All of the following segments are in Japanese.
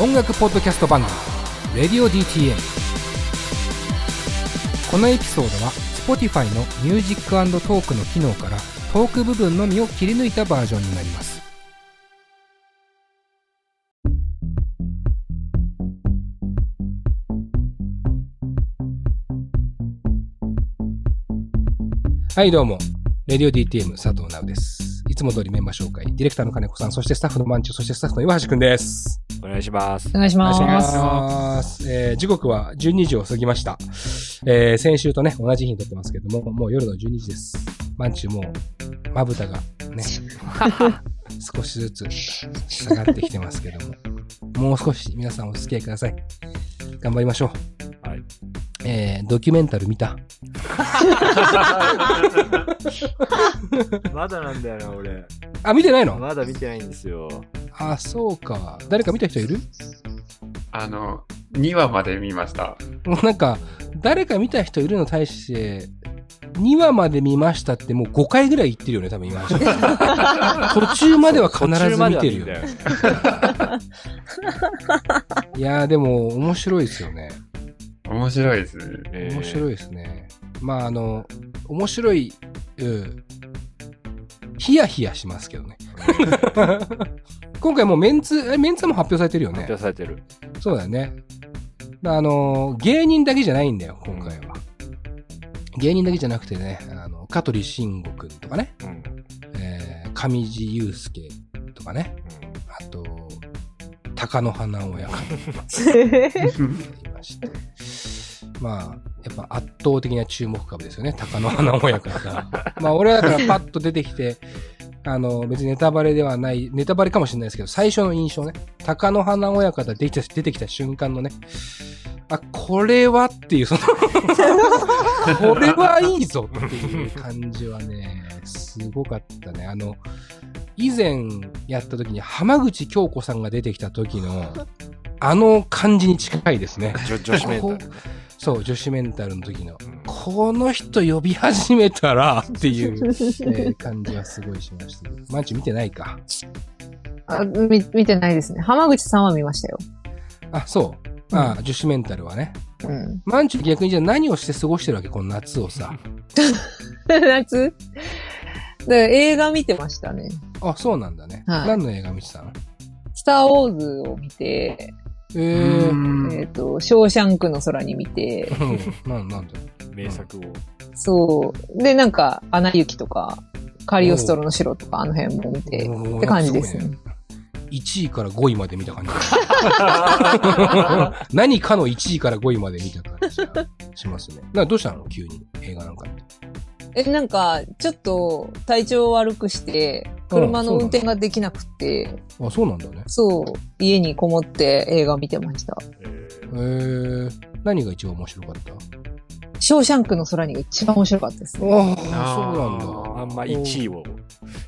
音楽ポッドキャスト番組「Radio DTM」このエピソードは Spotify のミュージックトークの機能からトーク部分のみを切り抜いたバージョンになります。はいどうも。Radio DTM 佐藤直です。いつも通りメンバー紹介ディレクターの金子さんそしてスタッフのマンチュそしてスタッフの岩橋くんですお願いします。お願いします。お願いします。えー時刻は12時を過ぎました。えー先週とね、同じ日に撮ってますけども、もう夜の12時です。マンチュもう、まぶたがね、少しずつ下がってきてますけども、もう少し皆さんお付き合いください。頑張りましょう。はい。えードキュメンタル見た まだなんだよな、俺。あ、見てないの？まだ見てないんですよ。あ、そうか。誰か見た人いる？あの、2話まで見ました。もうなんか、誰か見た人いるのに対して、2話まで見ましたってもう5回ぐらい言ってるよね、多分今。途中までは必ず見てるよね。いやーでも面白いですよね。面白いですね。面白いい。ですね。まああの、面白い、うん。ヒヤヒヤしますけどね。今回もうメンツ、えメンツも発表されてるよね発表。されてる。そうだよね。あの、芸人だけじゃないんだよ、今回は。芸人だけじゃなくてね、あの、香取慎吾くんとかね、うん。えー、上地雄介とかね、あと、貴乃花親方い まして。まあ、やっぱ圧倒的な注目株ですよね、貴乃花親方。まあ、俺はだからパッと出てきて、あの、別にネタバレではない、ネタバレかもしれないですけど、最初の印象ね、貴乃花親方出て出てきた瞬間のね、あ、これはっていう、その、これはいいぞっていう感じはね、すごかったね。あの、以前やった時に浜口京子さんが出てきた時の、あの感じに近いですね。女女子メンタルね。そう、女子メンタルの時の、この人呼び始めたらっていう、えー感じはすごいしましたけど。マンチ見てないか。あ見見てないですね。浜口さんは見ましたよ。あ、そう。あ、女子メンタルはね。うん。マンチ逆にじゃあ何をして過ごしてるわけ？この夏をさ。夏？で映画見てましたね。あ、そうなんだね。はい何の映画見てたの？スター・ウォーズを見て、えー、うん。えっ、と、ショーシャンクの空に見て、うん、なんなんだ。名作を。そう。で、なんか、アナ雪とか、カリオストロの城とか、あの辺も見て、って感じですね。なんかごい1位から5位まで見た感じ。だ。何かの1位から5位まで見た感じがしますね。などうしたの？急に。映画なんかって。え、なんか、ちょっと体調悪くして、車の運転ができなくて、あ、そうなんだね。そう、家にこもって映画見てました。ええー、何が一番面白かった？ショーシャンクの空にが一番面白かったですね。ああ、そうなんだ。ーあんま1位を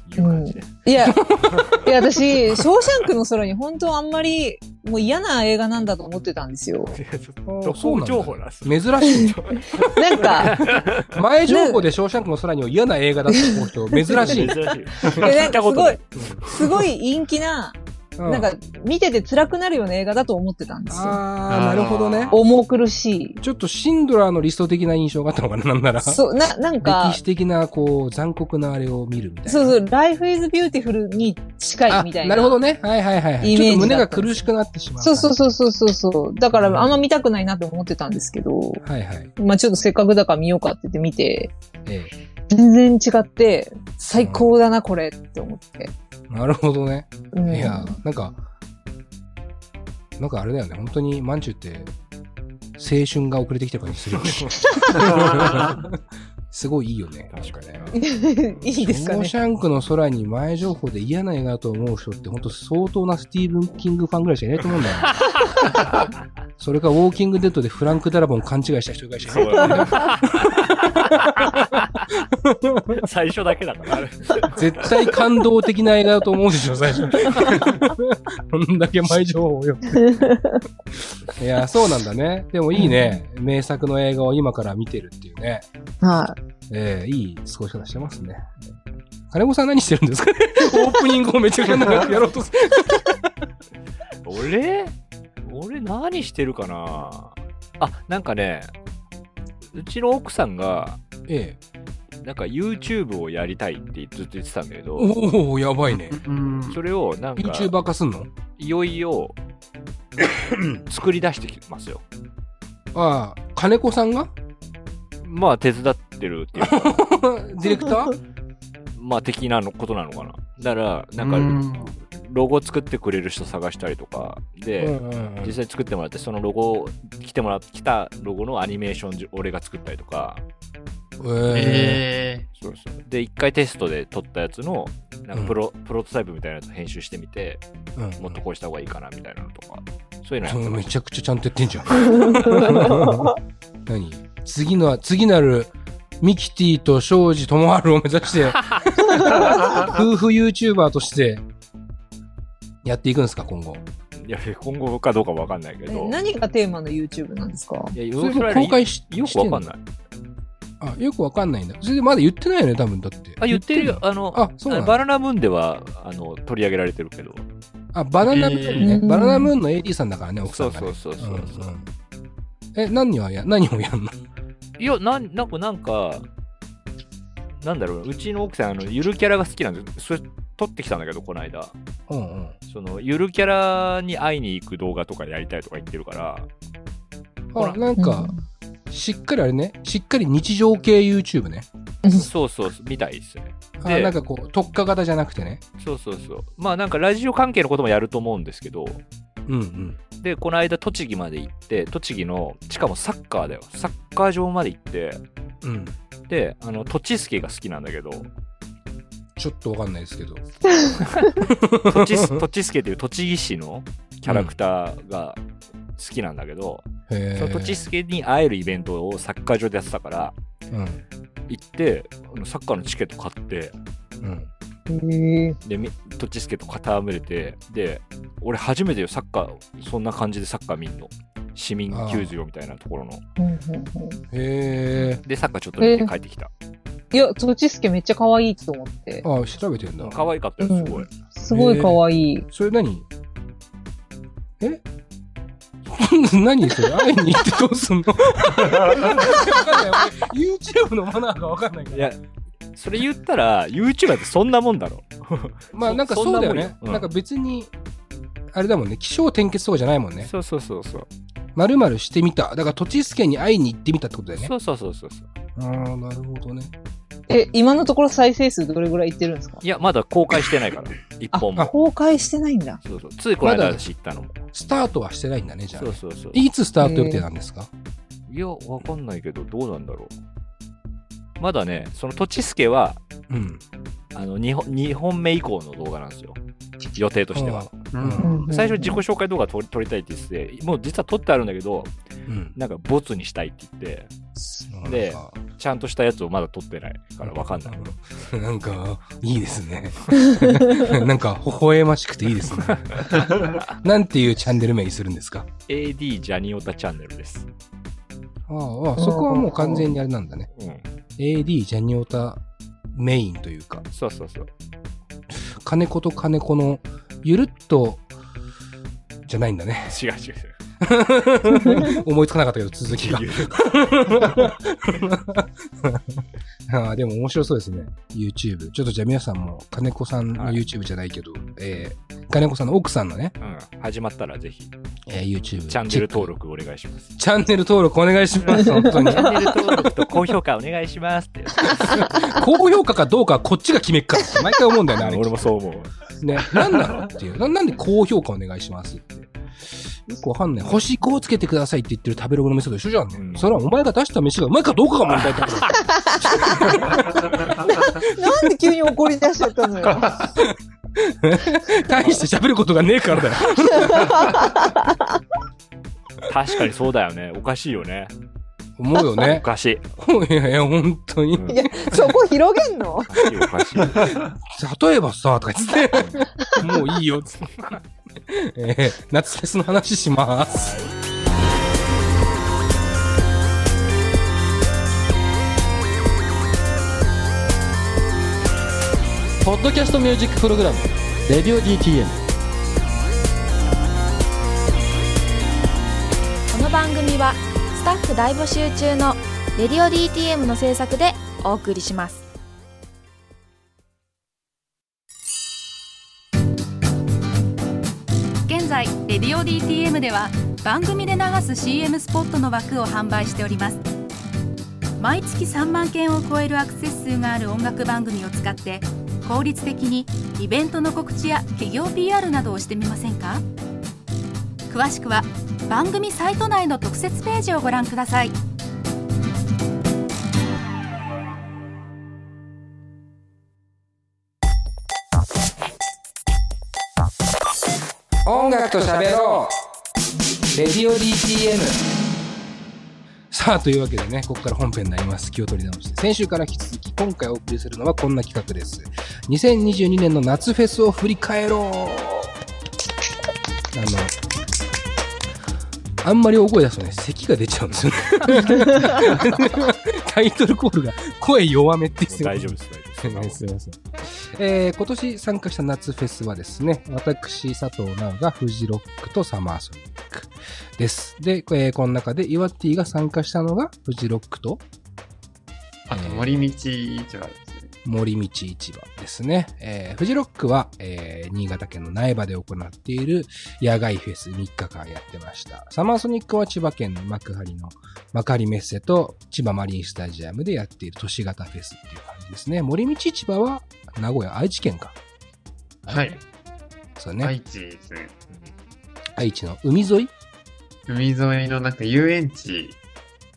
言う感じで。いや、いや、私、ショーシャンクの空に本当あんまり、もう嫌な映画なんだと思ってたんですよ。どそう情報なんです珍しい。なんか、前情報でショーシャンクの空には嫌な映画だと思う人、珍しい。珍しい。えなんかすごことないい。、すごい陰気な、うなんか、見てて辛くなるような映画だと思ってたんですよ。ああ、なるほどね。重苦しい。ちょっとシンドラーのリスト的な印象があったのかな、なんなら。そう、な、なんか歴、史的な、こう、残酷なあれを見るみたいな。そうそう、Life is Beautiful に近いあみたいな。なるほどね。はいはいはいはい。イメージちょっと胸が苦しくなってしまう。そうそうそうそうそうそう。だからあんま見たくないなって思ってたんですけど、はいはい。まあちょっとせっかくだから見ようかって言って見て、え全然違って、最高だな、これって思って。え。なるほどね。うん、いや、なんか、なんかあれだよね。本当に、マンチュって、青春が遅れてきた感じするよね。すごいいいよね。確かにね。いいですかねショーシ。ャンクの空に前情報で嫌な映画だと思う人って本当相当なスティーブン・キングファンぐらいしかいないと思うんだよ。それかウォーキングデッドでフランク・ダラボン勘違いした人がいない。そうだね。最初だけだから。絶対感動的な映画だと思うでしょ、最初。こんだけ前情報をよって。いや、そうなんだね。でもいいね。名作の映画を今から見てるっていうね。はええいい過ごし方してますね。金子さん何してるんですかね？オープニングをめちゃくちゃ長くやろうとする。俺何してるかな？あ、なんかね、うちの奥さんが、ええ。なんか YouTube をやりたいってずっと言ってたんだけど、おおやばいね。うん。それをなんか、YouTuber 化すんの？いよいよ 作り出してきますよ。ああ、金子さんが？まあ手伝ってるっていうか、ディレクター？まあ的なのことなのかな。だから、なんか、うんロゴ作ってくれる人探したりとか。で、うんうんうん。実際作ってもらって、そのロゴ、来てもら来たロゴのアニメーションじ俺が作ったりとか、ええそうそう。で、一回テストで撮ったやつの、なんかプロ、プロトタイプみたいなやつ編集してみて、えうん。もっとこうした方がいいかなみたいなのとか、そういうのやっめ。ちゃくちゃちゃんとやってんじゃん。何？次の、次なる、ミキティと庄司智春を目指して、夫婦 YouTuber として、やっていくんですか、今後？いや、今後かどうかわかんないけえど。何がテーマの YouTube なんですか？いや、それ公開しよくわかんない。あ、よくわかんないんだ。それでまだ言ってないよね、多分だって。あ、言ってるよ。あの、あそうバナナムーンでは、あの、取り上げられてるけど。あ、バナナムーンね。えーバナナムーンの AD さんだからね、奥さそうんが、ね。そうそうそう。うんうんえ、何をや、何をやんの？いや、なん、なんか、なんか、なんだろう、うちの奥さん、あの、ゆるキャラが好きなんで、それ、撮ってきたんだけど、この間。うんうん。その、ゆるキャラに会いに行く動画とかやりたいとか言ってるから、ほらあ、なんか、しっかりあれね、しっかり日常系 YouTube ね。そうそう、みたいですね。あ、でなんかこう、特化型じゃなくてね。そうそうそう。まあ、なんか、ラジオ関係のこともやると思うんですけど、うんうん。で、この間、栃木まで行って、栃木の、しかもサッカーだよ。サッカー場まで行って、うん。で、あの、土地助が好きなんだけど、ちょっとわかんないですけど。土地す、土地助っていう栃木市のキャラクターが好きなんだけど、へその土地助に会えるイベントをサッカー場でやってたから、うん。行って、サッカーのチケット買って、うん。で、み土地助と戯れて、で、俺初めてよ、サッカー、そんな感じでサッカー見んの。市民球場みたいなところの。へえ。で、サッカーちょっと見て帰ってきた。いや、トチスケめっちゃ可愛いと思って。あ、調べてんだ。可愛かったよ、すごい。すごい可愛い。それ何？え？何それ？会いに行ってどうすんの？YouTube のマナーがわかんないから。いや、それ言ったら、YouTuber ってそんなもんだろ。まあなんかそそうだよねなんか別に、あれだもんね。気象転結とかじゃないもんね。そうそうそうそう。まるまるしてみた。だから土地助に会いに行ってみたってことだよね。そうそうそうそうそう。ああ、なるほどね。え、今のところ再生数どれぐらいいってるんですか？いや、まだ公開してないから、一本も。公開してないんだ。そうそう。ついこの間知ったのも。スタートはしてないんだね、じゃあね、そうそうそう。いつスタート予定なんですか？いや、わかんないけど、どうなんだろう。まだね、その土地助は、うん。あの2本、2本目以降の動画なんですよ。予定としては。最初自己紹介動画撮り撮りたいって言ってて、もう実は撮ってあるんだけど、うん。なんかボツにしたいって言って、でちゃんとしたやつをまだ撮ってないからわかんない。なんか、いいですね。なんか、微笑ましくていいですね。なんていうチャンネル名にするんですか？AD ジャニオタチャンネルです。ああああ、そこはもう完全にあれなんだね。うん。AD ジャニオタメインというか、そうそうそう。金子と金子のゆるっと、じゃないんだね。違う違う違う。思いつかなかったけど、続きが。ああでも面白そうですね。YouTube。ちょっとじゃあ皆さんも、金子さんのはい YouTube じゃないけど、えー、金子さんの奥さんのね、うん。始まったらぜひ、えー YouTube。チャンネル登。録お願いします。チャンネル登録お願いします、本当にチ。ャンネル登録と高評価お願いしますって。高評価かどうかはこっちが決めっから毎回思うんだよね、あれ。俺もそう思う。ね、なんなのっていうな。なんで高評価お願いしますって。よくわかんない。星5をつけてくださいって言ってる食べログの店と一緒じゃんね。うんそれはお前が出した飯がうまいかどうかが問題だから。なんで急に怒り出しちゃったのよ。大して喋ることがねえからだよ。確かにそうだよね。おかしいよね。お思うよね。かしい。いやいや、本当に。うんいや、そこ広げんの？おかしい、おかしい。例えばさ、とか言って、もういいよ、つって。えー夏フェスの話します。ポッドキャストミュージックプログラム「レディオ DTM」組はスタッフ大募集中の「レディオ DTM」の制作でお送りします。現在「レディオ DTM」では番組で流す CM スポットの枠を販売しております。毎月3万件を超えるアクセス数がある音楽番組を使って効率的にイベントの告知や企業 PR などをしてみませんか？詳しくは番組サイト内の特設ページをご覧ください音楽と喋ろうレディオ DTM さあ、というわけでね、ここから本編になります。気を取り直して。先週から引き続き、今回お送りするのはこんな企画です。2022年の夏フェスを振り返ろうあの、あんまり大声出すとね、咳が出ちゃうんですよね。タイトルコールが声弱めってす大丈夫です、大丈夫です。すみません。えー今年参加した夏フェスはですね、私、佐藤直がフジロックとサマーソニックです。で、えーこの中でイワティが参加したのがフジロックとあと、森道市場ですね。森道市場ですね。えーフジロックは、えー新潟県の苗場で行っている野外フェス3日間やってました。サマーソニックは千葉県の幕張の幕張メッセと千葉マリンスタジアムでやっている都市型フェスっていう感じですね。森道市場は名古屋、愛知県か。はい。そうね。愛知ですね。愛知の海沿い？海沿いのなんか遊園地で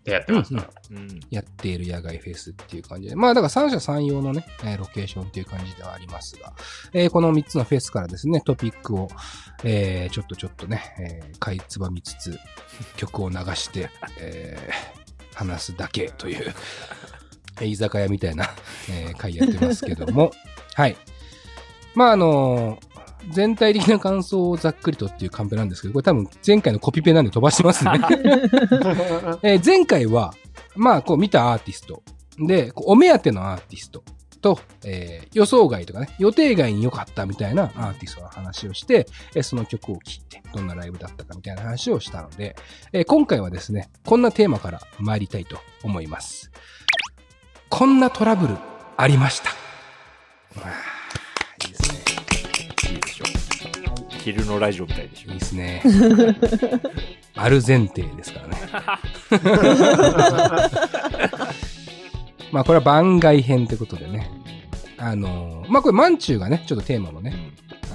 やってました。うんやっている野外フェスっていう感じで。まあだから三者三様のね、えーロケーションっていう感じではありますが、えーこの3つのフェスからですね、トピックを、えーちょっとちょっとね、えー、かいつばみつつ、曲を流して、えー話すだけという、えー居酒屋みたいな、えー回やってますけども、はい。まああのー全体的な感想をざっくりとっていうカンペなんですけど、これ多分前回のコピペなんで飛ばしてますね。えー前回は、まあ、こう見たアーティスト。で、お目当てのアーティストと、えー予想外とかね、予定外に良かったみたいなアーティストの話をして、えーその曲を聴いて、どんなライブだったかみたいな話をしたので、えー今回はですね、こんなテーマから参りたいと思います。こんなトラブルありました。昼のラジオみたいでしょいい。ですね。ある前提ですからね。まあこれは番外編ってことでね。あのまあこれマンチューがね、ちょっとテーマもね、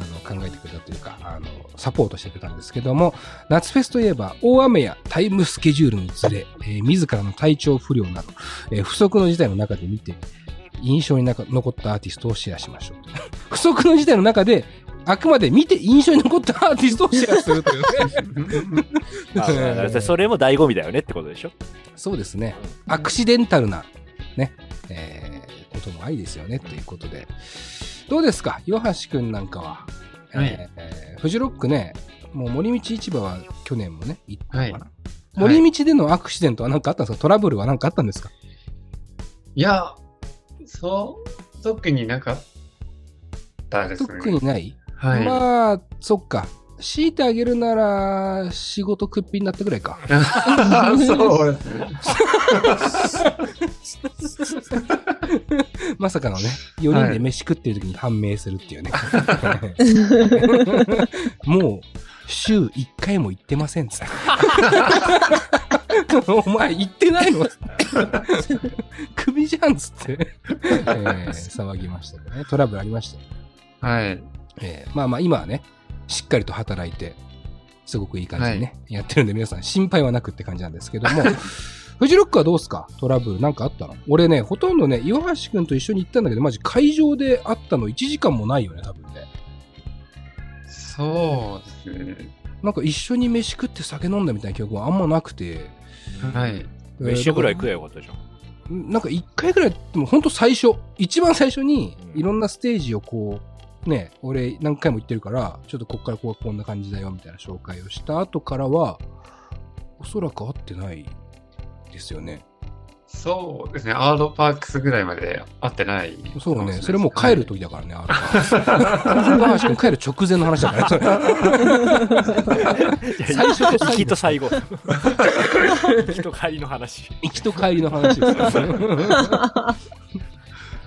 あの考えてくれたというか、あの、サポートしてくれたんですけども、夏フェスといえば、大雨やタイムスケジュールのずれ、えー自らの体調不良など、えー不測の事態の中で見て、印象に残ったアーティストをシェアしましょう。不測の事態の中で、あくまで見て印象に残ったアーティストをシェアするというね。それも醍醐味だよねってことでしょ。そうですね。アクシデンタルな、ね、えー、こともありですよね、ということで。どうですか？岩橋くんなんかは。はいえーフジロックね、もう森道市場は去年もね、行ったのかな？はい森道でのアクシデントは何かあったんですか？トラブルは何かあったんですか？いや、そう、特になかったですね。特にない、はい。まあ、そっか。強いてあげるなら、仕事くっぴになったぐらいか。そう。まさかのね、4人で飯食ってる時に判明するっていうね。もう、週1回も行ってませんっ。お前行ってないの？首じゃんっつって、えー騒ぎましたけどね。トラブルありましたよ。はい。えーまあまあ今はね、しっかりと働いて、すごくいい感じにね、やってるんで皆さん心配はなくって感じなんですけども、フジロックはどうすか？トラブルなんかあったの？俺ね、ほとんどね、岩橋くんと一緒に行ったんだけど、マジ会場で会ったの1時間もないよね、多分ね。そうですね。なんか一緒に飯食って酒飲んだみたいな記憶はあんまなくて。はい。えー飯ぐらい食えばよかったじゃん。なんか一回ぐらい、でも本当最初、一番最初にうんいろんなステージをこう、ね、俺何回も行ってるから、ちょっとこっからこうこんな感じだよみたいな紹介をした後からは、おそらく会ってないですよね。そうですね、アードパークスぐらいまで会ってない。そうね。それもう帰る時だからね、あれは。高橋君帰る直前の話だからね。最初と最後行きと最後。行きと帰りの話。行きと帰りの話ですから。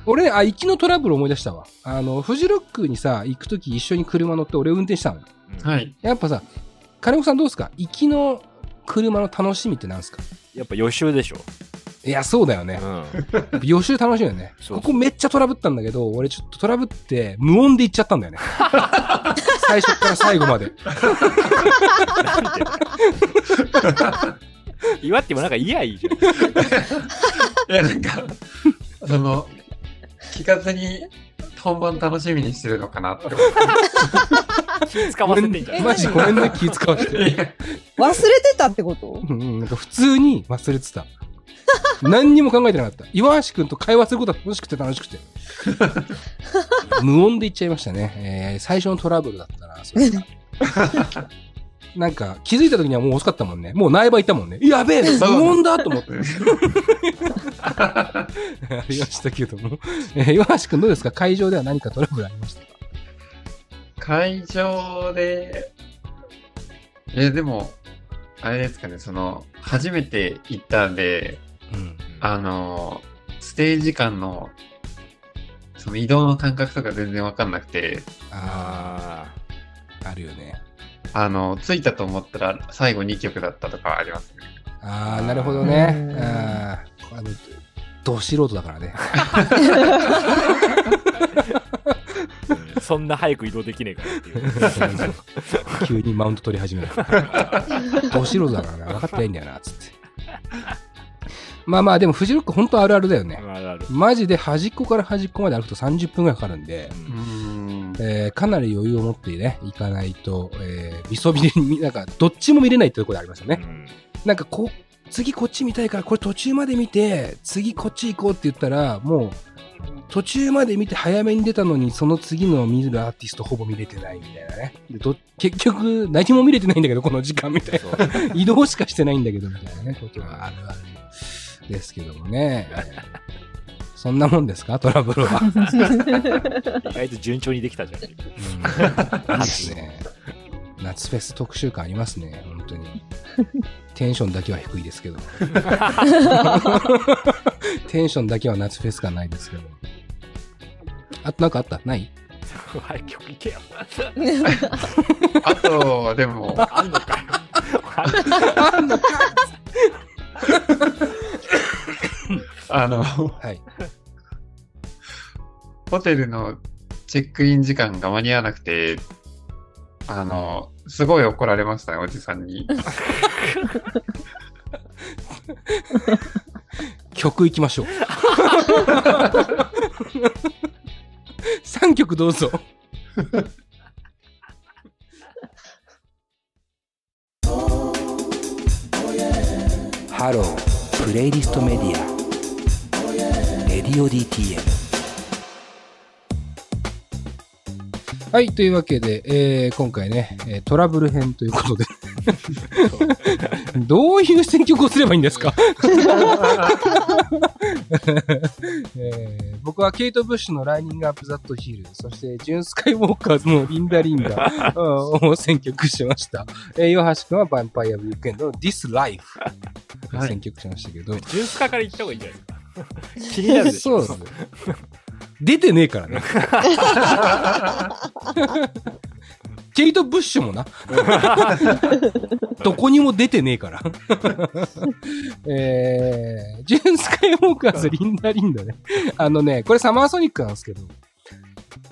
俺、あ、行きのトラブル思い出したわ。あの、フジロックにさ、行くとき一緒に車乗って俺運転したの。はい。やっぱさ、金子さんどうですか？行きの車の楽しみってなんですか？やっぱ予習でしょ。いや、そうだよねう。ん。予習楽しいよね。そうそうここめっちゃトラブったんだけど、俺ちょっとトラブって無音で行っちゃったんだよね。最初から最後まで。祝 ってもなんか嫌いいじゃん。いや、なんか、その、聞かずに本番楽しみにしてるのかなって思っ気使わせてんじゃん。マジごめんね、気使わせて。て。忘れてたってこと？うんうん、なんか普通に忘れてた。何にも考えてなかった。岩橋くんと会話することは楽しくて楽しくて。無音で言っちゃいましたね。えー最初のトラブルだったな、それがなんか気づいた時にはもう遅かったもんね。もう苗場行ったもんね。やべえ無音だと思って。ありましたけども。えー岩橋くんどうですか？会場では何かトラブルありましたか？会場で、え、でも、あれですかね、その、初めて行ったんで、うん。あの、ステージ間の、その移動の感覚とか全然わかんなくて、あああ、あるよね。あの、着いたと思ったら最後2曲だったとかはありますね。ああ、なるほどねう。んあーあの、ど素人だからね。ーそんな早く移動できねえからっていう。急にマウント取り始める。ど素人だからな、分かってないんだよな、つって。まあまあ、でもフジロック本当あるあるだよね。あるある。マジで端っこから端っこまで歩くと30分ぐらいかかるんで、うーん。えーかなり余裕を持ってね、行かないと、えー、みそびれに、なんか、どっちも見れないってところでありますよね。うんなんかこう、次こっち見たいから、これ途中まで見て、次こっち行こうって言ったら、もう、途中まで見て早めに出たのに、その次の見るアーティストほぼ見れてないみたいなね。でど結局、何も見れてないんだけど、この時間みたいな。移動しかしてないんだけど、みたいなね、ことがあるあるですけどもね。えーそんなもんですか？トラブルは。意外と順調にできたじゃん。うん、いいですね。夏フェス特集感ありますね、本当に。テンションだけは低いですけど。テンションだけは夏フェス感ないですけど。あとなんかあった？ない？はい、曲いけよ。あと、でも、あんのかよ。あの、はい。ホテルのチェックイン時間が間に合わなくて、あの、すごい怒られましたね、おじさんに。曲いきましょう。3曲どうぞ。ハロー、プレイリストメディア。レディオ DTM。はい、というわけで、えー今回ね、えートラブル編ということで。どういう選曲をすればいいんですか？えー僕はケイト・ブッシュのライニング・アップ・ザット・ヒール、そしてジュン・スカイ・ウォーカーズのリンダ・リンダう んを選曲しました。えー、岩橋君はヴァンパイア・ウィークエンドの This Life を選曲しましたけど、ジュンスカから行った方がいいんじゃないですか？気になるでしょ。そうですね。出てねえからね。ケイト・ブッシュもな。どこにも出てねえから。えー、ジュン・スカイ・ウォーカーズ、リンダ・リンダね。あのね、これサマーソニックなんですけど、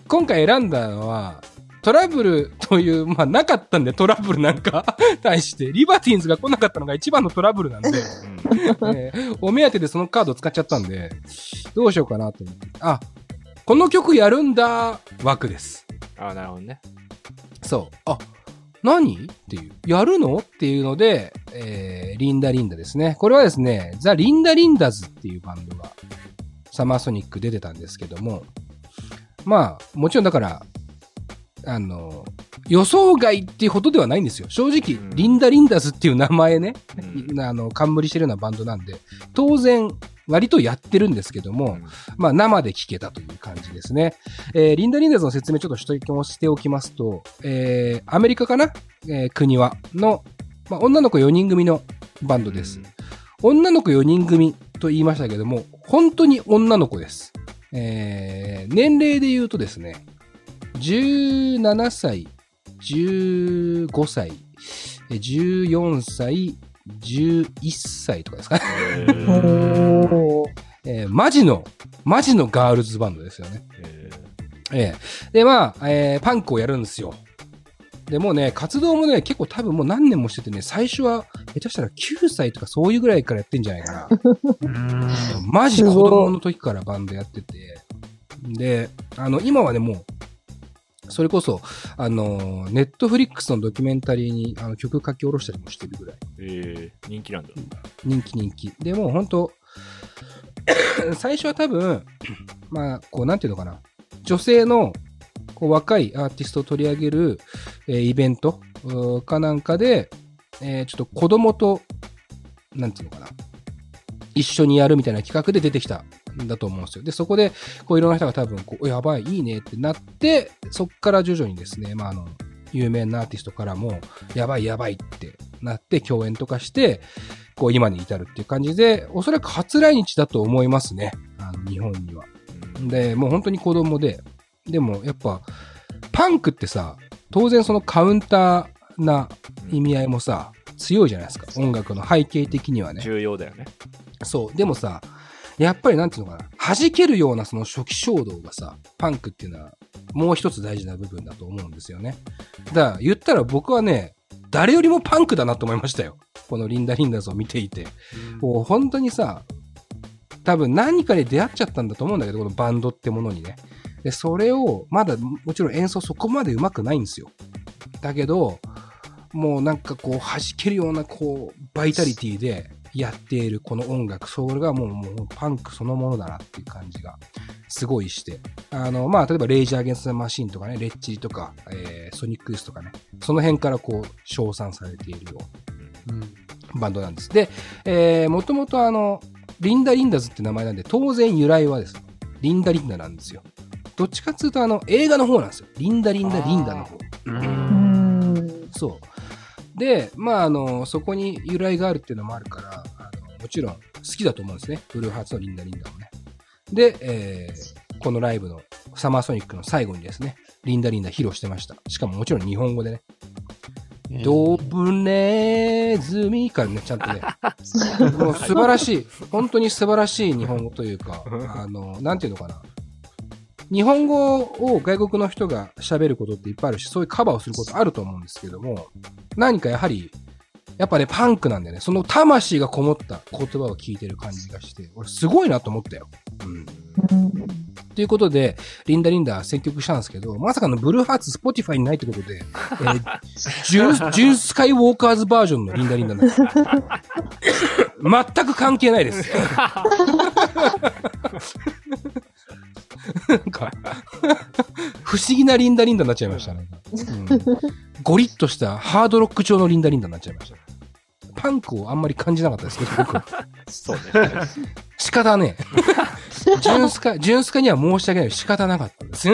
今回選んだのは、トラブルという、まあなかったんで、トラブルなんか 対して、リバティーンズが来なかったのが一番のトラブルなんで、うんえーお目当てでそのカード使っちゃったんで、どうしようかなと思って。あ、この曲やるんだ枠です。あなるほどね。そう。あ、何？っていう。やるの？っていうので、えー、リンダリンダですね。これはですね、ザ・リンダリンダズっていうバンドが、サマーソニック出てたんですけども、まあ、もちろんだから、あの、予想外っていうことではないんですよ。正直、うんリンダリンダズっていう名前ね、うんあの、冠してるようなバンドなんで、当然、割とやってるんですけども、まあ生で聞けたという感じですね。えーリンダ・リンダーズの説明ちょっとしておきしておきますと、えーアメリカかな、えー国はの、まあ女の子4人組のバンドです。女の子4人組と言いましたけども、本当に女の子です。えー年齢で言うとですね、17歳、15歳、えー14歳、11歳とかですかね。えーマジの、マジのガールズバンドですよね。えええで、まあ、えーパンクをやるんですよ。で、もうね、活動もね、結構多分もう何年もしててね、最初は、下手したら9歳とかそういうぐらいからやってんじゃないかな。うん。マジ子供の時からバンドやってて。で、あの、今はね、もう、それこそ、あの、ネットフリックスのドキュメンタリーにあの曲書き下ろしたりもしてるぐらい。えー人気なんだ。人気人気。でもう本当 最初は多分、まあ、こう、なんていうのかな。女性の、こう、若いアーティストを取り上げる、えーイベントかなんかで、えーちょっと子供と、なんていうのかな。一緒にやるみたいな企画で出てきたんだと思うんですよ。で、そこで、こう、いろんな人が多分、こう、やばい、いいねってなって、そっから徐々にですね、まあ、あの、有名なアーティストからも、やばい、やばいってなって、共演とかして、こう今に至るっていう感じで、おそらく初来日だと思いますね。あの、日本には。で、もう本当に子供で、でもやっぱ、パンクってさ、当然そのカウンターな意味合いもさ、強いじゃないですか。音楽の背景的にはね。重要だよね。そう。でもさ、やっぱりなんていうのかな。弾けるようなその初期衝動がさ、パンクっていうのはもう一つ大事な部分だと思うんですよね。だから言ったら僕はね、誰よりもパンクだなと思いましたよ。このリンダ・リンダーズを見ていて。もう本当にさ、多分何かに出会っちゃったんだと思うんだけど、このバンドってものにね。で、それを、まだもちろん演奏そこまで上手くないんですよ。だけど、もうなんかこう弾けるようなこう、バイタリティでやっているこの音楽、それがもうもうパンクそのものだなっていう感じがすごいして。あの、まあ、例えばレイジャー・アゲンスト・マシンとかね、レッチリとか、えーソニック・スとかね、その辺からこう、称賛されているようなバンドなんです。で、えー、もともとあの、リンダ・リンダズって名前なんで、当然由来はですね、リンダ・リンダなんですよ。どっちかっていうとあの、映画の方なんですよ。リンダ・リンダ・リンダの方。そう。で、まあ、あの、そこに由来があるっていうのもあるから、あのもちろん好きだと思うんですね。ブルーハーツのリンダ・リンダもね。で、えーこのライブのサマーソニックの最後にですね、リンダ・リンダ披露してました。しかももちろん日本語でね。ドブネズミからね、ちゃんとね。もう素晴らしい。本当に素晴らしい日本語というか、あの、なんていうのかな。日本語を外国の人が喋ることっていっぱいあるし、そういうカバーをすることあると思うんですけども、何かやはり、やっぱね、パンクなんだよね。その魂がこもった言葉を聞いてる感じがして、俺すごいなと思ったよ。うん。ということで、リンダリンダ選曲したんですけど、まさかのブルーハーツ、 Spotify にないってことで、えー ジュン、ジュンスカイウォーカーズバージョンのリンダリンダなんです。全く関係ないです。なんか、不思議なリンダリンダになっちゃいましたね。うんゴリッとしたハードロック調のリンダリンダになっちゃいました。パンクをあんまり感じなかったですけど、僕。そうね。仕方ねえ。ジュンスカ、ジュンスカには申し訳ない。仕方なかったんです。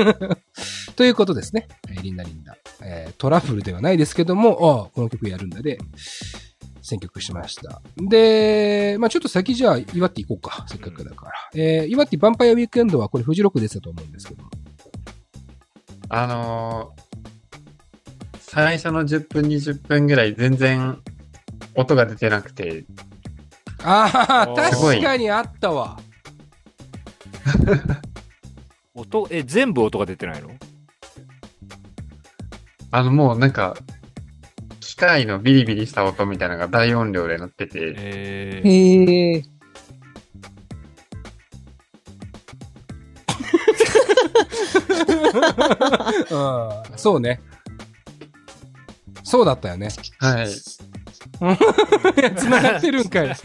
ということですね。えーリンダリンダ。えートラブルではないですけども、この曲やるんだで、選曲しました。で、まあちょっと先じゃあ、岩手行こうか。せっかくだから。えー、岩手ヴァンパイアウィークエンドはこれフジロックでしたと思うんですけども。あのー最初の10分、20分ぐらい全然音が出てなくて、ああ、確かにあったわ。音、え、全部音が出てないの？あのもうなんか、機械のビリビリした音みたいなのが大音量で鳴ってて、えー、へえ。うん、そうね。そうだったよね。はい。繋がってるんかい。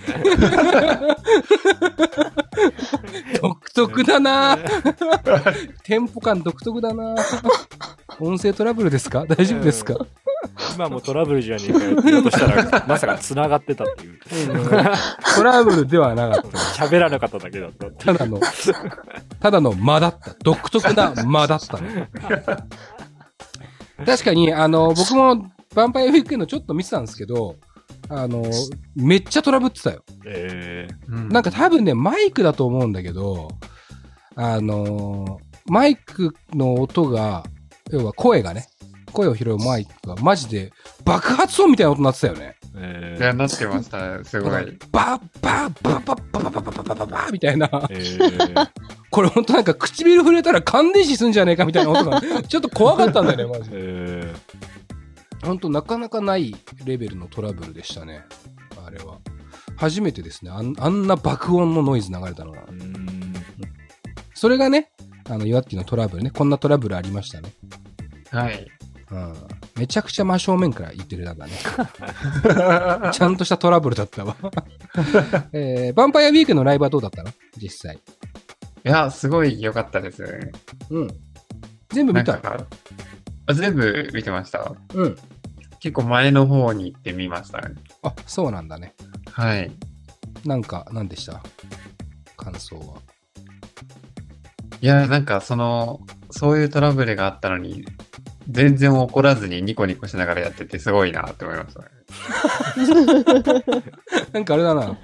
独特だな テンポ感独特だな音声トラブルですか？大丈夫ですか？今もトラブルじゃねえかよって言おうとしたら、まさか繋がってたっていう。トラブルではなかった。喋らなかっただけだったただの、ただの間だった。独特な間だったね。確かに、あの、僕も、ヴァンパイアウィークエンドちょっと見てたんですけど、あの、めっちゃトラブってたよ。えうんなんか多分ね、マイクだと思うんだけど、あのーマイクの音が、要は声がね、声を拾うマイクがマジで爆発音みたいな音になってたよね。ー、えいや、なってました。すごい。バッバッバッバッバッバッバッバッバッバッバッみたいな。ー、えー、これほんとなんか唇触れたら感電死すんじゃねえかみたいな音が、ちょっと怖かったんだよね、マジで。えほんとなかなかないレベルのトラブルでしたね。あれは。初めてですね。あんあんな爆音のノイズ流れたのが。それがね、あの、岩木のトラブルね。こんなトラブルありましたね。はい。うん。めちゃくちゃ真正面から言ってるなんだね。ちゃんとしたトラブルだったわ。えー、ヴァンパイアウィークのライブはどうだったの？実際。いや、すごい良かったですね。うん。全部見た？全部見てました。うん。結構前の方に行ってみましたね。あ、そうなんだね。はい。なんか、何でした？感想は。いや、なんかその、そういうトラブルがあったのに、全然怒らずにニコニコしながらやっててすごいなって思いましたね。なんかあれだな。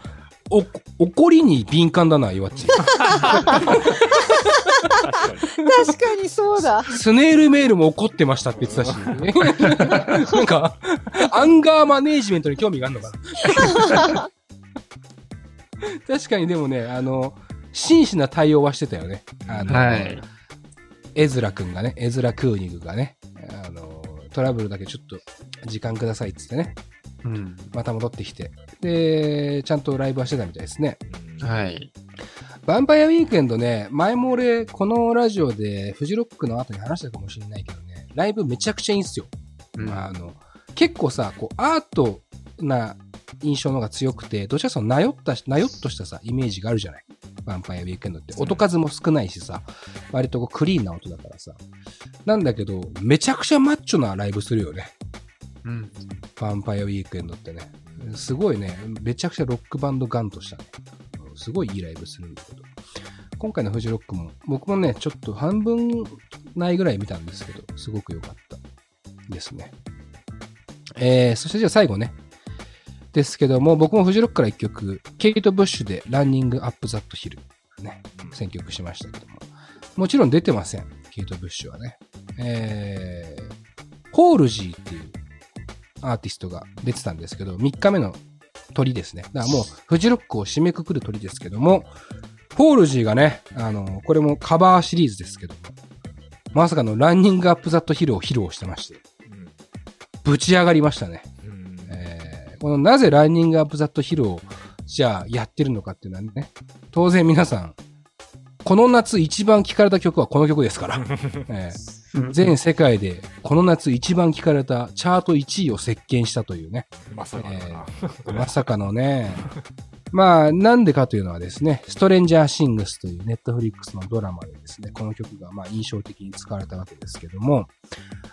お、怒りに敏感だな、岩っち。確かに。確かにそうだ。スネールメールも怒ってましたって言ってたし。なんか、アンガーマネージメントに興味があるのかな。確かにでもね、あの、真摯な対応はしてたよね。あの、はい。エズラ君がね、エズラ・クーニグがね、あの、トラブルだけちょっと時間くださいっつってね、うん。また戻ってきて、で、ちゃんとライブはしてたみたいですね。はい。ヴァンパイアウィークエンドね、前も俺、このラジオでフジロックの後に話したかもしれないけどね、ライブめちゃくちゃいいんすよ。うんあの、結構さ、こう、アートな印象の方が強くて、どちらかとなよったし、なよっとしたさ、イメージがあるじゃない。ヴァンパイアウィークエンドって。音数も少ないしさ、割とこうクリーンな音だからさ。なんだけど、めちゃくちゃマッチョなライブするよね。うん。ヴァンパイアウィークエンドってね。すごいね、めちゃくちゃロックバンドガンとしたね。すごいいいライブするんだけど。今回のフジロックも、僕もね、ちょっと半分ないぐらい見たんですけど、すごく良かったですね。えー、そしてじゃあ最後ね。ですけども、僕もフジロックから一曲、ケイト・ブッシュでランニング・アップ・ザット・ヒル。ね、選曲しましたけども。もちろん出てません。ケイト・ブッシュはね。えー、ホールジーっていうアーティストが出てたんですけど、3日目の鳥ですね。だからもう、フジロックを締めくくる鳥ですけども、ホールジーがね、あの、これもカバーシリーズですけども、まさかのランニングアップザットヒルを披露してまして、ぶち上がりましたね。このなぜランニングアップザットヒルをじゃあやってるのかっていうのはね、当然皆さん、この夏一番聴かれた曲はこの曲ですから、えー全世界でこの夏一番聴かれたチャート1位を席巻したというね、まさかだな。まさかのね。まあ、なんでかというのはですね、ストレンジャーシングスというネットフリックスのドラマでですね、この曲がまあ印象的に使われたわけですけども、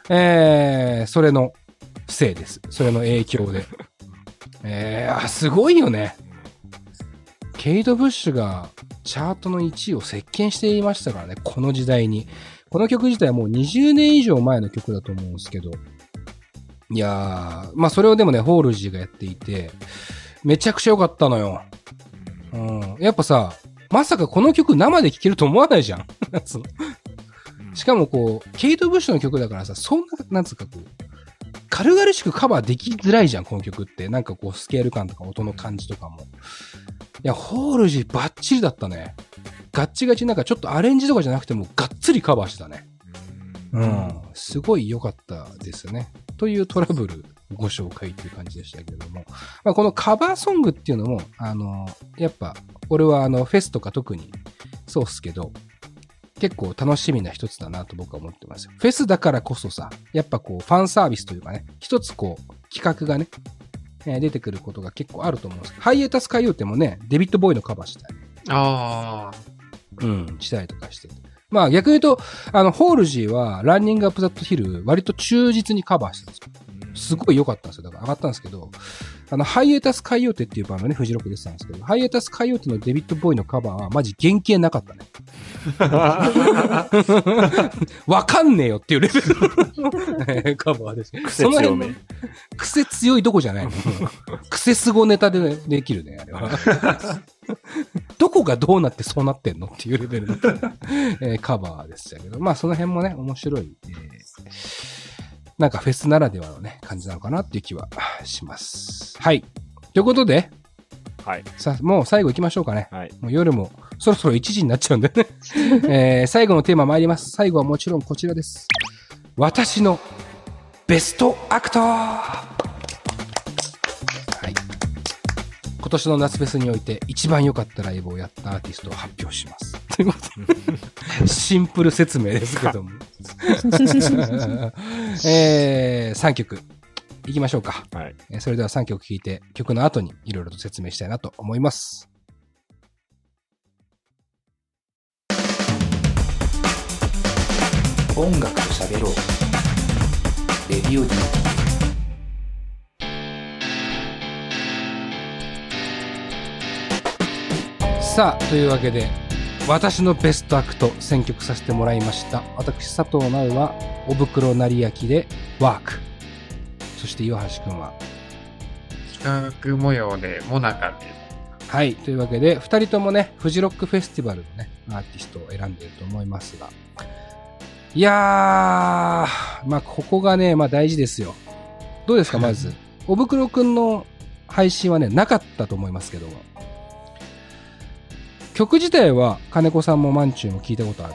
えー、それのせいです。それの影響で。えー、あ、すごいよね。ケイト・ブッシュがチャートの1位を席巻していましたからね、この時代に。この曲自体はもう20年以上前の曲だと思うんですけど、いやー、まあそれをでもね、ホールジーがやっていて、めちゃくちゃ良かったのよ。うん。やっぱさ、まさかこの曲生で聴けると思わないじゃん。しかもこう、ケイト・ブッシュの曲だからさ、そんな、なんつうかこう、軽々しくカバーできづらいじゃん、この曲って。なんかこう、スケール感とか音の感じとかも。いや、ホールジーバッチリだったね。ガッチガチなんかちょっとアレンジとかじゃなくても、がっつりカバーしてたね。うん。すごい良かったですね。というトラブルご紹介っていう感じでしたけれども。まあ、このカバーソングっていうのも、あの、やっぱ、俺はあの、フェスとか特にそうっすけど、結構楽しみな一つだなと僕は思ってますよ。フェスだからこそさ、やっぱこう、ファンサービスというかね、一つこう、企画がね、えー出てくることが結構あると思うんですけど、ハイエータスカイオーテもね、デビッド・ボーイのカバーしたり、ああ。うん、したりとかしてて。まあ逆に言うと、あの、ホールジーは、ランニングアップザットヒル、割と忠実にカバーしてるんですよ。すごい良かったんですよ。だから上がったんですけど、あの、ハイエタスカイオーテっていうバンドね、フジロック出てたんですけど、ハイエタスカイオーテのデビッド・ボーイのカバーはマジ原型なかったね。わかんねえよっていうレベルの カバーです。癖強め。癖強いどこじゃないの？癖すごネタでできるね、あれは。どこがどうなってそうなってんのっていうレベルの、えーカバーでしたけど、まあその辺もね、面白い、えーなんかフェスならではのね、感じなのかなっていう気はします。はい。ということで、はい。さあ、もう最後行きましょうかね。はい。もう夜もそろそろ1時になっちゃうんでね。えー最後のテーマ参ります。最後はもちろんこちらです。私のベストアクトは今年の夏フェスにおいて一番良かったライブをやったアーティストを発表します。ということでシンプル説明ですけども。えー、3曲。いきましょうか。はい。えーそれでは3曲聴いて、曲の後にいろいろと説明したいなと思います。音楽と喋ろうレディオ D さあ、というわけで、私のベストアクト選曲させてもらいました。私、佐藤直は、おぶくろなり焼きで、ワーク。そして、岩橋くんは、幾何学模様でモナカです。はい。というわけで、二人ともね、フジロックフェスティバルのね、アーティストを選んでいると思いますが。いやー、まあ、ここがね、まあ大事ですよ。どうですか、まず。おぶくろくんの配信はね、なかったと思いますけども。曲自体は、金子さんもマンチューも聞いたことある？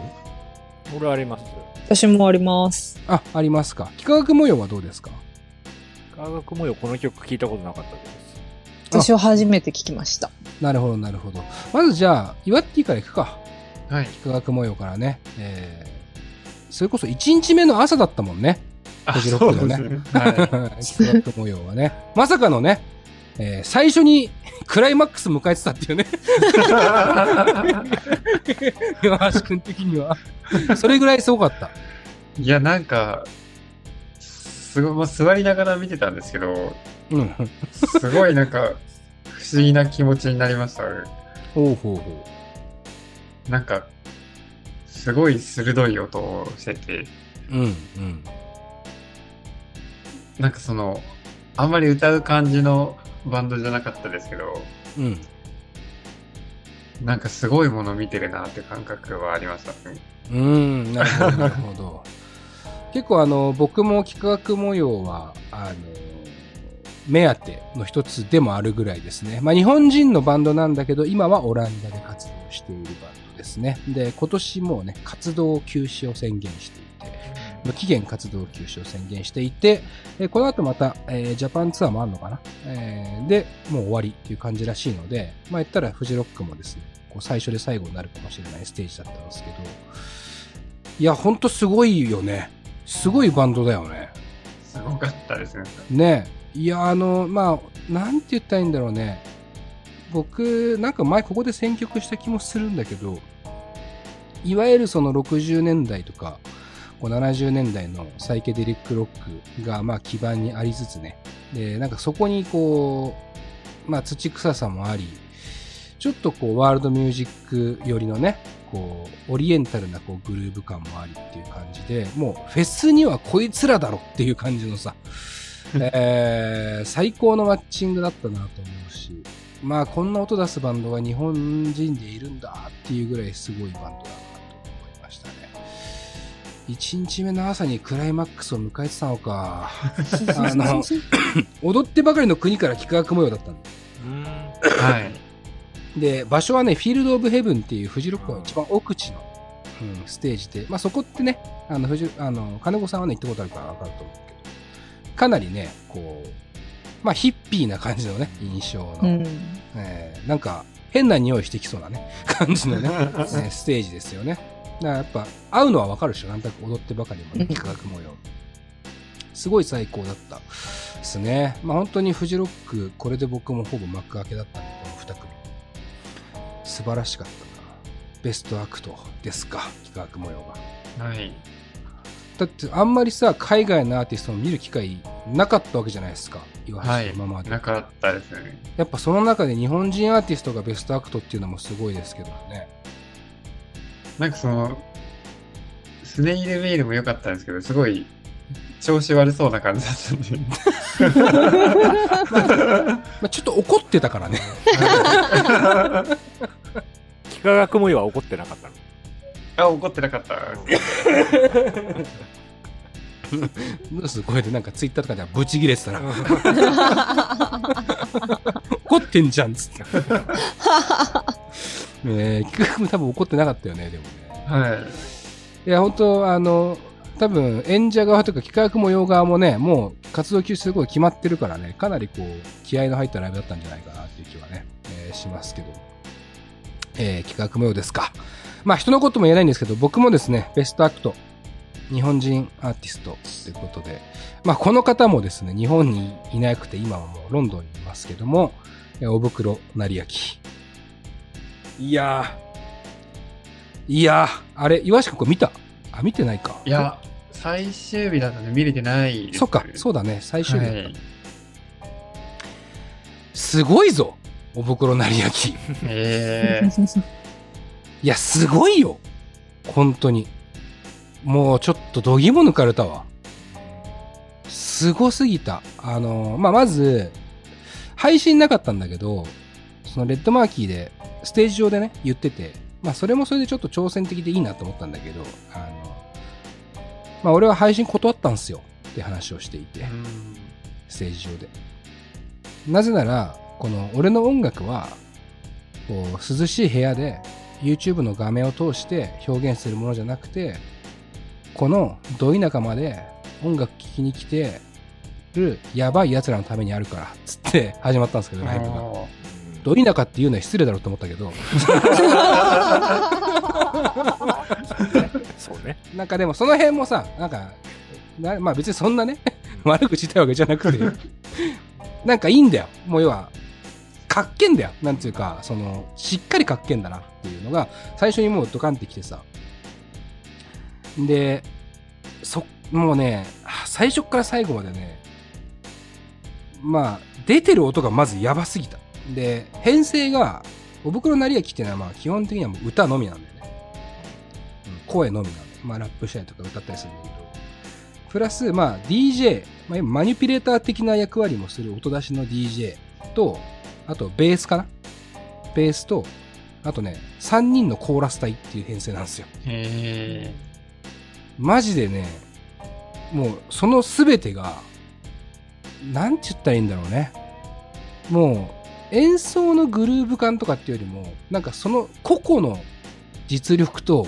俺あります。私もあります。あ、ありますか。幾何学模様はどうですか？科学模様、この曲聞いたことなかったです。私は初めて聞きました。なるほど、なるほど。まずじゃあ、岩手から行くか。はい。幾何学模様からね。えー、それこそ1日目の朝だったもんね。フジロックのねそうですね。は 幾何学模様はね。まさかのね、えー最初にクライマックス迎えてたっていうね。岩橋くん的には。それぐらいすごかった。い。いや、なんか、すごい、まあ、座りながら見てたんですけど、うん。すごいなんか、不思議な気持ちになりました。ほうほうほなんか、すごい鋭い音をしてて、う。うん、うん。なんかその、あんまり歌う感じのバンドじゃなかったですけど、うん。なんかすごいもの見てるなって感覚はありましたね。うーん、なるほど、なるほど。結構あの、僕も幾何学模様は、あの、目当ての一つでもあるぐらいですね。まあ日本人のバンドなんだけど、今はオランダで活動しているバンドですね。で、今年もうね、活動休止を宣言していて、無期限活動休止を宣言していて、えーこの後また、えージャパンツアーもあるのかな、えーで、もう終わりっていう感じらしいので、まあ言ったらフジロックもですね、こう最初で最後になるかもしれないステージだったんですけど、いや、ほんとすごいよね。すごいバンドだよね。すごかったですね。ねいや、あの、まあ、なんて言ったらいいんだろうね。僕、なんか前ここで選曲した気もするんだけど、いわゆるその60年代とか、こう70年代のサイケデリックロックがまあ基盤にありつつね、で、なんかそこにこう、まあ土臭さもあり、ちょっとこうワールドミュージック寄りのね、こう、オリエンタルなこうグルーヴ感もありっていう感じで、もうフェスにはこいつらだろっていう感じのさ、えー最高のマッチングだったなと思うし、まあこんな音出すバンドが日本人でいるんだっていうぐらいすごいバンドだなと思いましたね。1日目の朝にクライマックスを迎えてたのか。あの、踊ってばかりの国から幾何学模様だったんだ。うん。はい。で、場所はね、フィールド・オブ・ヘブンっていうフジロックの一番奥地の、うん、ステージで、まあそこってね、あの、フジあの、金子さんはね、行ったことあるからわかると思うけど、かなりね、こう、まあヒッピーな感じのね、印象の、うん。えーなんか、変な匂いしてきそうなね、感じのね、えーステージですよね。だからやっぱ、合うのはわかるでしょ、なんとなく踊ってばかりもね、幾何学模様。すごい最高だったですね。まあ本当にフジロック、これで僕もほぼ幕開けだったんで、この2組。素晴らしかったな。ベストアクトですか、幾何学模様が。はい。だってあんまりさ、海外のアーティストを見る機会なかったわけじゃないですか、岩橋はい。今まで。なかったですね。やっぱその中で日本人アーティストがベストアクトっていうのもすごいですけどね。なんかその、スネイルメールも良かったんですけど、すごい調子悪そうな感じだったんで。まあ、ちょっと怒ってたからね。幾何学模様は怒ってなかったの。あ、怒ってなかった。どうするこれでなんかツイッターとかではブチギレてたら。怒ってんじゃんっつって。ねえ、企画も多分怒ってなかったよね、でもね。はい。いや、本当あの、多分演者側とか企画模様側もね、もう活動休止すること決まってるからね、かなりこう、気合の入ったライブだったんじゃないかなっていう気はね、えーしますけど。えー企画模様ですか。まあ人のことも言えないんですけど、僕もですね、ベストアクト、日本人アーティストということで、まあこの方もですね、日本にいなくて今はもうロンドンにいますけども、えーお袋成明。いやー、いやー、あれ、岩橋君これ見た？あ、見てないか。いや、最終日だったんで見れてないそっか、そうだね、最終日だった、はい。すごいぞ、お袋成明。えー、いや、すごいよ。本当に。もうちょっと度肝抜かれたわ。すごすぎた。あの、まあ、まず、配信なかったんだけど、そのレッドマーキーで、ステージ上でね、言ってて、まあ、それもそれでちょっと挑戦的でいいなと思ったんだけど、あの、まあ、俺は配信断ったんすよ。って話をしていて。ステージ上で。なぜなら、この俺の音楽は、こう、涼しい部屋で YouTube の画面を通して表現するものじゃなくて、このど田舎まで音楽聴きに来てるやばい奴らのためにあるから、つって始まったんですけど、ライブが。あど田舎っていうのは失礼だろうと思ったけど、そうね。なんかでもその辺もさ、なんか、なまあ別にそんなね、悪口言いたいわけじゃなくて、なんかいいんだよ。もう要は、かっけんだよ。なんていうか、その、しっかりかっけんだなっていうのが、最初にもうドカンってきてさ。で、そ、もうね、最初から最後までね、まあ、出てる音がまずやばすぎた。で、編成が、おぶくろなりやきっていうのはまあ基本的にはもう歌のみなんだよね。うん、声のみなんで。まあラップしたりとか歌ったりするんだけど。プラス、まあ DJ、まあ、今マニピュレーター的な役割もする音出しの DJ と、あとベースかなベースと、あとね、3人のコーラス隊っていう編成なんですよ。ーへマジでね、もうその全てが、なんて言ったらいいんだろうね。もう演奏のグルーヴ感とかっていうよりも、なんかその個々の実力と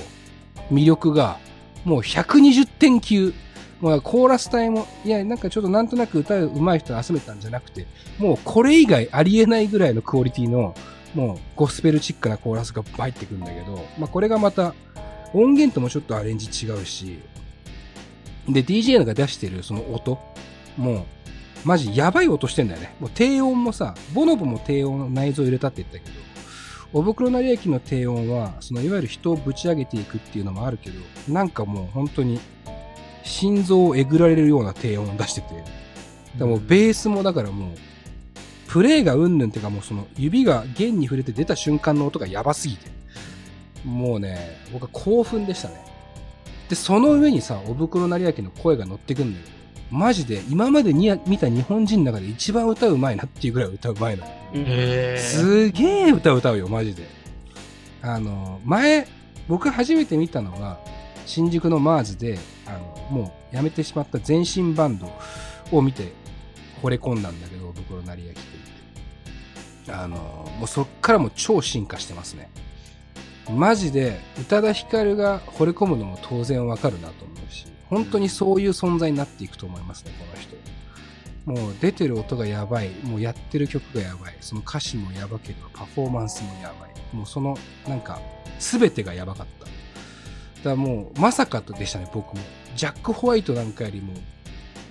魅力がもう120点級。もうコーラス隊も、いや、なんかちょっとなんとなく歌う上手い人集めたんじゃなくて、もうこれ以外ありえないぐらいのクオリティの、もうゴスペルチックなコーラスが入ってくるんだけど、まあこれがまた音源ともちょっとアレンジ違うし、で、DJ が出してるその音、も、マジやばい音してんだよね。もう低音もさ、ボノボも低音内臓入れたって言ったけど、おぶくろなり焼きの低音は、そのいわゆる人をぶち上げていくっていうのもあるけど、なんかもう本当に、心臓をえぐられるような低音を出してて、でもベースもだからもう、プレイがうんぬんっていうかもうその指が弦に触れて出た瞬間の音がやばすぎて、もうね、僕は興奮でしたね。で、その上にさ、おぶくろなりやきの声が乗ってくんだけど、マジで今までに見た日本人の中で一番歌うまいなっていうぐらい歌うまいの。ーすげえ歌歌うよ、マジで。あの、前、僕初めて見たのが、新宿のマーズで、あの、もう辞めてしまった全身バンドを見て惚れ込んだんだけど、袋成明君って。あの、もうそっからもう超進化してますね。マジで、宇多田ヒカルが惚れ込むのも当然わかるなと思うし、本当にそういう存在になっていくと思いますね、この人。もう出てる音がやばい。もうやってる曲がやばい。その歌詞もやばければパフォーマンスもやばい。もうその、なんか、すべてがやばかった。だからもう、まさかとでしたね、僕も。ジャック・ホワイトなんかよりも、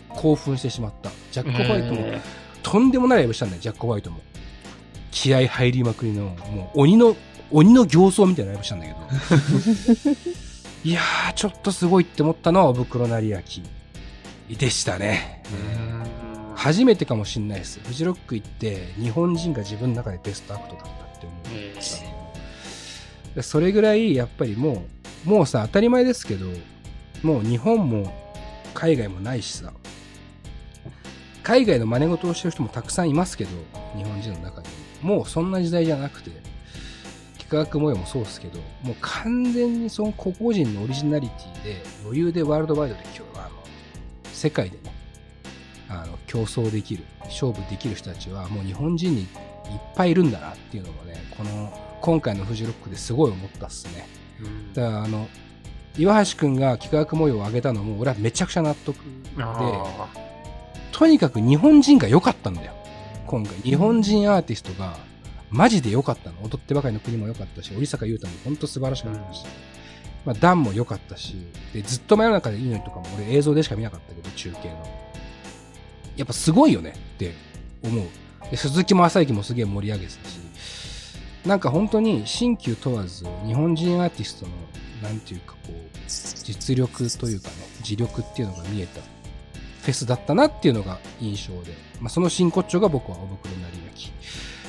興奮してしまった。ジャック・ホワイトも、へとんでもないライブしたんだよ、ジャック・ホワイトも。気合入りまくりの、もう鬼の、鬼の形相みたいなライブしたんだけど。いやー、ちょっとすごいって思ったのは、おぶくろなりやきでしたね。ー初めてかもしんないです。フジロック行って、日本人が自分の中でベストアクトだったって思う。えでそれぐらい、やっぱりもう、もうさ、当たり前ですけど、もう日本も海外もないしさ、海外の真似事をしてる人もたくさんいますけど、日本人の中にも。もうそんな時代じゃなくて、幾何学模様もそうですけど、もう完全にその個々人のオリジナリティで、余裕でワールドワイドで今日あの、世界でね、あの、競争できる、勝負できる人たちはもう日本人にいっぱいいるんだなっていうのもね、この、今回のフジロックですごい思ったっすね。うんだからあの、岩橋くんが幾何学模様を上げたのも、俺はめちゃくちゃ納得で、あとにかく日本人が良かったんだよ。今回。日本人アーティストが、マジで良かったの。踊ってばかりの国も良かったし、織坂優太も本当素晴らしかったし、まあ、ダンも良かったし、で、ずっと真夜中でいいのにとかも俺映像でしか見なかったけど、中継の。やっぱすごいよねって思う。で、鈴木も朝行もすげえ盛り上げてたし、なんか本当に新旧問わず、日本人アーティストの、なんていうかこう、実力というかね、自力っていうのが見えたフェスだったなっていうのが印象で、まあ、その真骨頂が僕はお袋なり焼き。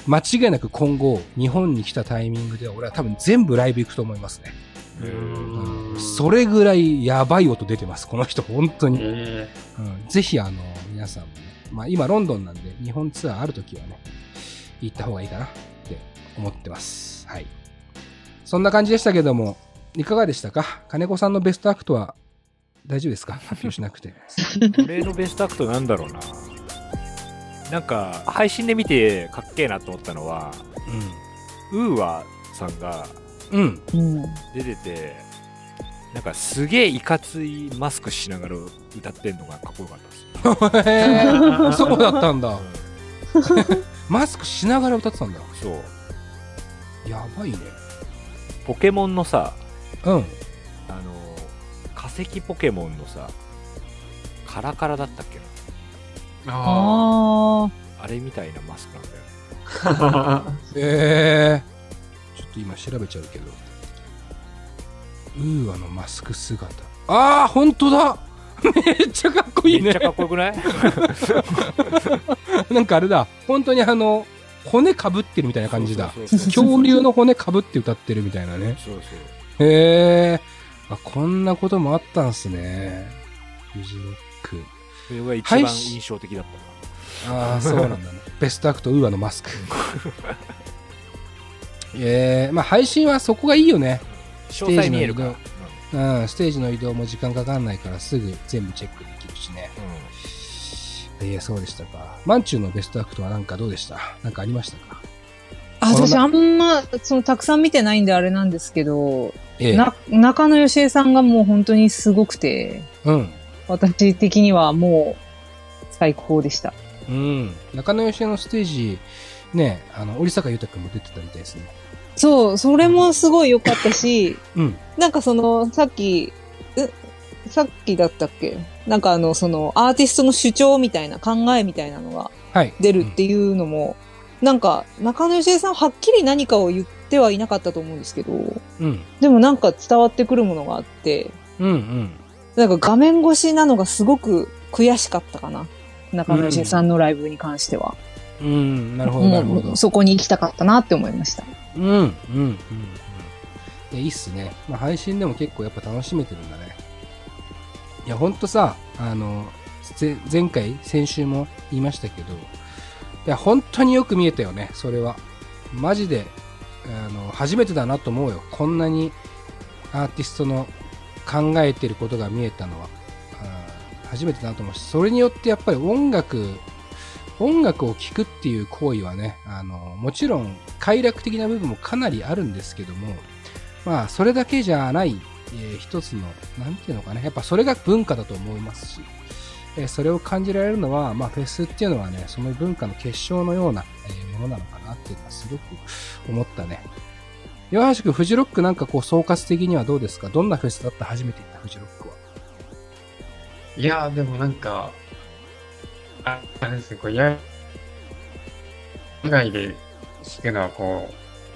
間違いなく今後、日本に来たタイミングでは俺は多分全部ライブ行くと思いますね。ーうーんそれぐらいやばい音出てます、この人、本当に。えうん、ぜひ、あの、皆さんもね、まあ今ロンドンなんで、日本ツアーあるときはね、行った方がいいかなって思ってます。はい。そんな感じでしたけども、いかがでしたか？金子さんのベストアクトは大丈夫ですか？発表しなくて。俺のベストアクトなんだろうな。なんか、配信で見てかっけえなと思ったのは、 UA さんがうん。うん。うん。出てて、なんかすげえいかついマスクしながら歌ってんのがかっこよかったです。へー そうだったんだう。ん マスクしながら歌ってたんだ。そう。やばいね。ポケモンのさ、うん。あの、化石ポケモンのさ、カラカラだったっけなー、あああれみたいなマスクなんだよ。あ。えー、ちょっと今調べちゃうけど。ウーアのマスク姿。ああ、本当だめっちゃかっこいいねめっちゃ。かっこよくない？なんかあれだ。本当にあの、骨かぶってるみたいな感じだ。恐竜の骨かぶって歌ってるみたいなね。そうそう。へえ。あ、こんなこともあったんすね。フジロック。それが一番印象的だったな。ああ、そうなんだね。ベストアクト、 UA のマスク。ええまあ配信はそこがいいよね。詳細見えるから。スうん、ステージの移動も時間かかんないからすぐ全部チェックできるしね。うんいや、そうでしたか。マンチューのベストアクトはなんかどうでした？なんかありましたか？あ。私あんま、その、たくさん見てないんであれなんですけど、ええな、中納良恵さんがもう本当にすごくて、うん。私的にはもう、最高でした。うん。中野義恵のステージ、ね、あの、織坂豊君も出てたみたいですね。そう、それもすごい良かったし、うん。なんかその、さっき、うさっきだったっけ？なんかあの、その、アーティストの主張みたいな考えみたいなのがはい。出るっていうのも、なんか、中野義恵さんはっきり何かを言ってはいなかったと思うんですけど、うん。でもなんか伝わってくるものがあって、うんうん。なんか画面越しなのがすごく悔しかったかな。中野義恵さんのライブに関しては。うん。なるほど、なるほど。そこに行きたかったなって思いました。うん。うん。うん。うん。いや、いいっすね。まあ、配信でも結構やっぱ楽しめてるんだね。いや、ほんとさ、あの、ぜ前回、先週も言いましたけど、いや、本当によく見えたよね、それは。マジで、あの、初めてだなと思うよ。こんなにアーティストの考えてることが見えたのは。あー初めてだと思うし、それによってやっぱり音楽、音楽を聴くっていう行為はね、あの、もちろん快楽的な部分もかなりあるんですけども、まあ、それだけじゃない、えー一つの、なんていうのかな、やっぱそれが文化だと思いますし、えーそれを感じられるのは、まあ、フェスっていうのはね、その文化の結晶のような、えーものなのかなっていうのはすごく思ったね。岩橋君、フジロックなんかこう、総括的にはどうですか？どんなフェスだった？初めて行ったフジロックは。いやー、でもなんか、ああれですね、こう、や、野外で弾くのはこ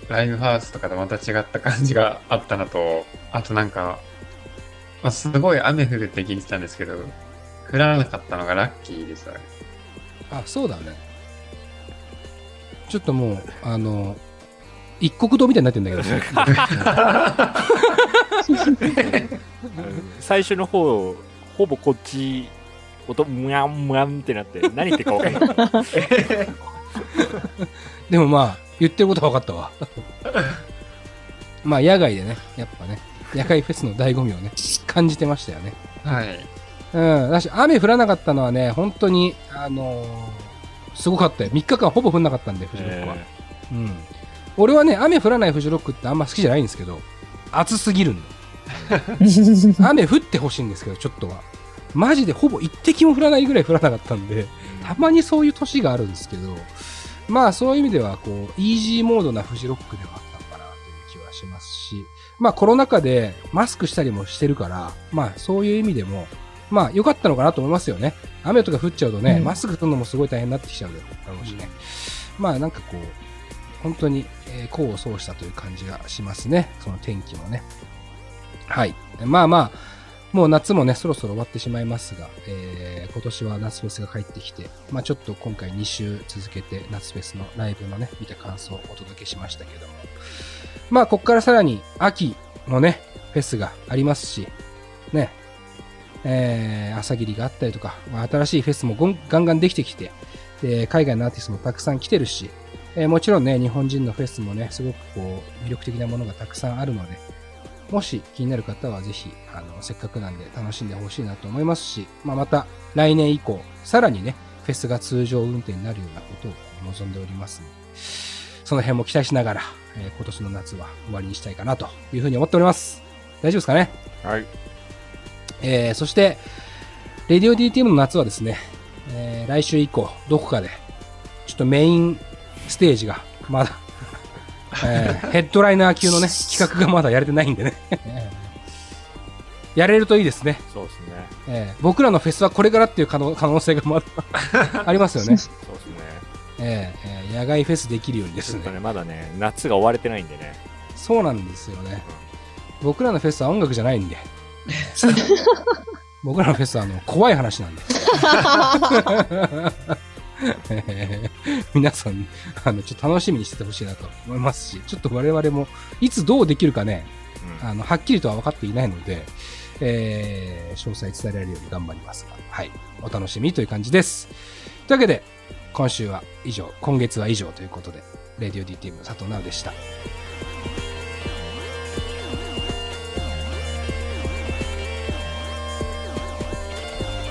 う、ライブハウスとかとまた違った感じがあったのと、あとなんか、まあ、すごい雨降るって聞いてたんですけど、降らなかったのがラッキーでしたね。あ、そうだね。ちょっともう、あの、一国道みたいになってんだけど。最初の方、ほぼこっち、音、むやんむやんってなって、何言ってるか分かんない。でもまあ、言ってることは分かったわ。まあ、野外でね、やっぱね、野外フェスの醍醐味をね、感じてましたよね。はい。うん。だし、雨降らなかったのはね、本当に、あのーすごかったよ。3日間ほぼ降んなかったんで、フジロックは。うん。俺はね、雨降らないフジロックってあんま好きじゃないんですけど、暑すぎるんで。雨降ってほしいんですけど、ちょっとは。マジでほぼ一滴も降らないぐらい降らなかったんで、たまにそういう年があるんですけど、まあそういう意味では、こう、イージーモードなフジロックではあったのかなという気はしますし、まあコロナ禍でマスクしたりもしてるから、まあそういう意味でも、まあ良かったのかなと思いますよね。雨とか降っちゃうとね、うんマスクするのもすごい大変になってきちゃうだろうしね。まあなんかこう、本当に、え功を奏したという感じがしますね。その天気もね。はい。まあまあ、もう夏もね、そろそろ終わってしまいますが、えー今年は夏フェスが帰ってきて、まあちょっと今回2週続けて夏フェスのライブのね、見た感想をお届けしましたけども。まあこっからさらに秋のね、フェスがありますし、ね、えー朝霧があったりとか、まあ、新しいフェスもガンガンできてきて、で、海外のアーティストもたくさん来てるし、えーもちろんね、日本人のフェスもね、すごくこう、魅力的なものがたくさんあるので、もし気になる方はぜひ、あの、せっかくなんで楽しんでほしいなと思いますし、まあ、また来年以降、さらにね、フェスが通常運転になるようなことを望んでおりますので、その辺も期待しながら、えー今年の夏は終わりにしたいかなというふうに思っております。大丈夫ですかね？はい。えーそして、レディオ DTM の夏はですね、えー来週以降、どこかで、ちょっとメインステージが、まだ、えーヘッドライナー級のね、企画がまだやれてないんでね。やれるといいですね。そうですね。えー僕らのフェスはこれからっていう可能可能性がまだ ありますよね。そうですね。えーえー野外フェスできるようにですね。ね、まだね、夏が終われてないんでね。そうなんですよね。僕らのフェスは音楽じゃないんで。僕らのフェスはあの怖い話なんで。え ー皆さん、あの、ちょっと楽しみにしててほしいなと思いますし、ちょっと我々も、いつどうできるかね、うんあの、はっきりとは分かっていないので、えー詳細伝えられるように頑張りますが、はい。お楽しみという感じです。というわけで、今週は以上、今月は以上ということで、レディオ DTM 佐藤直でした。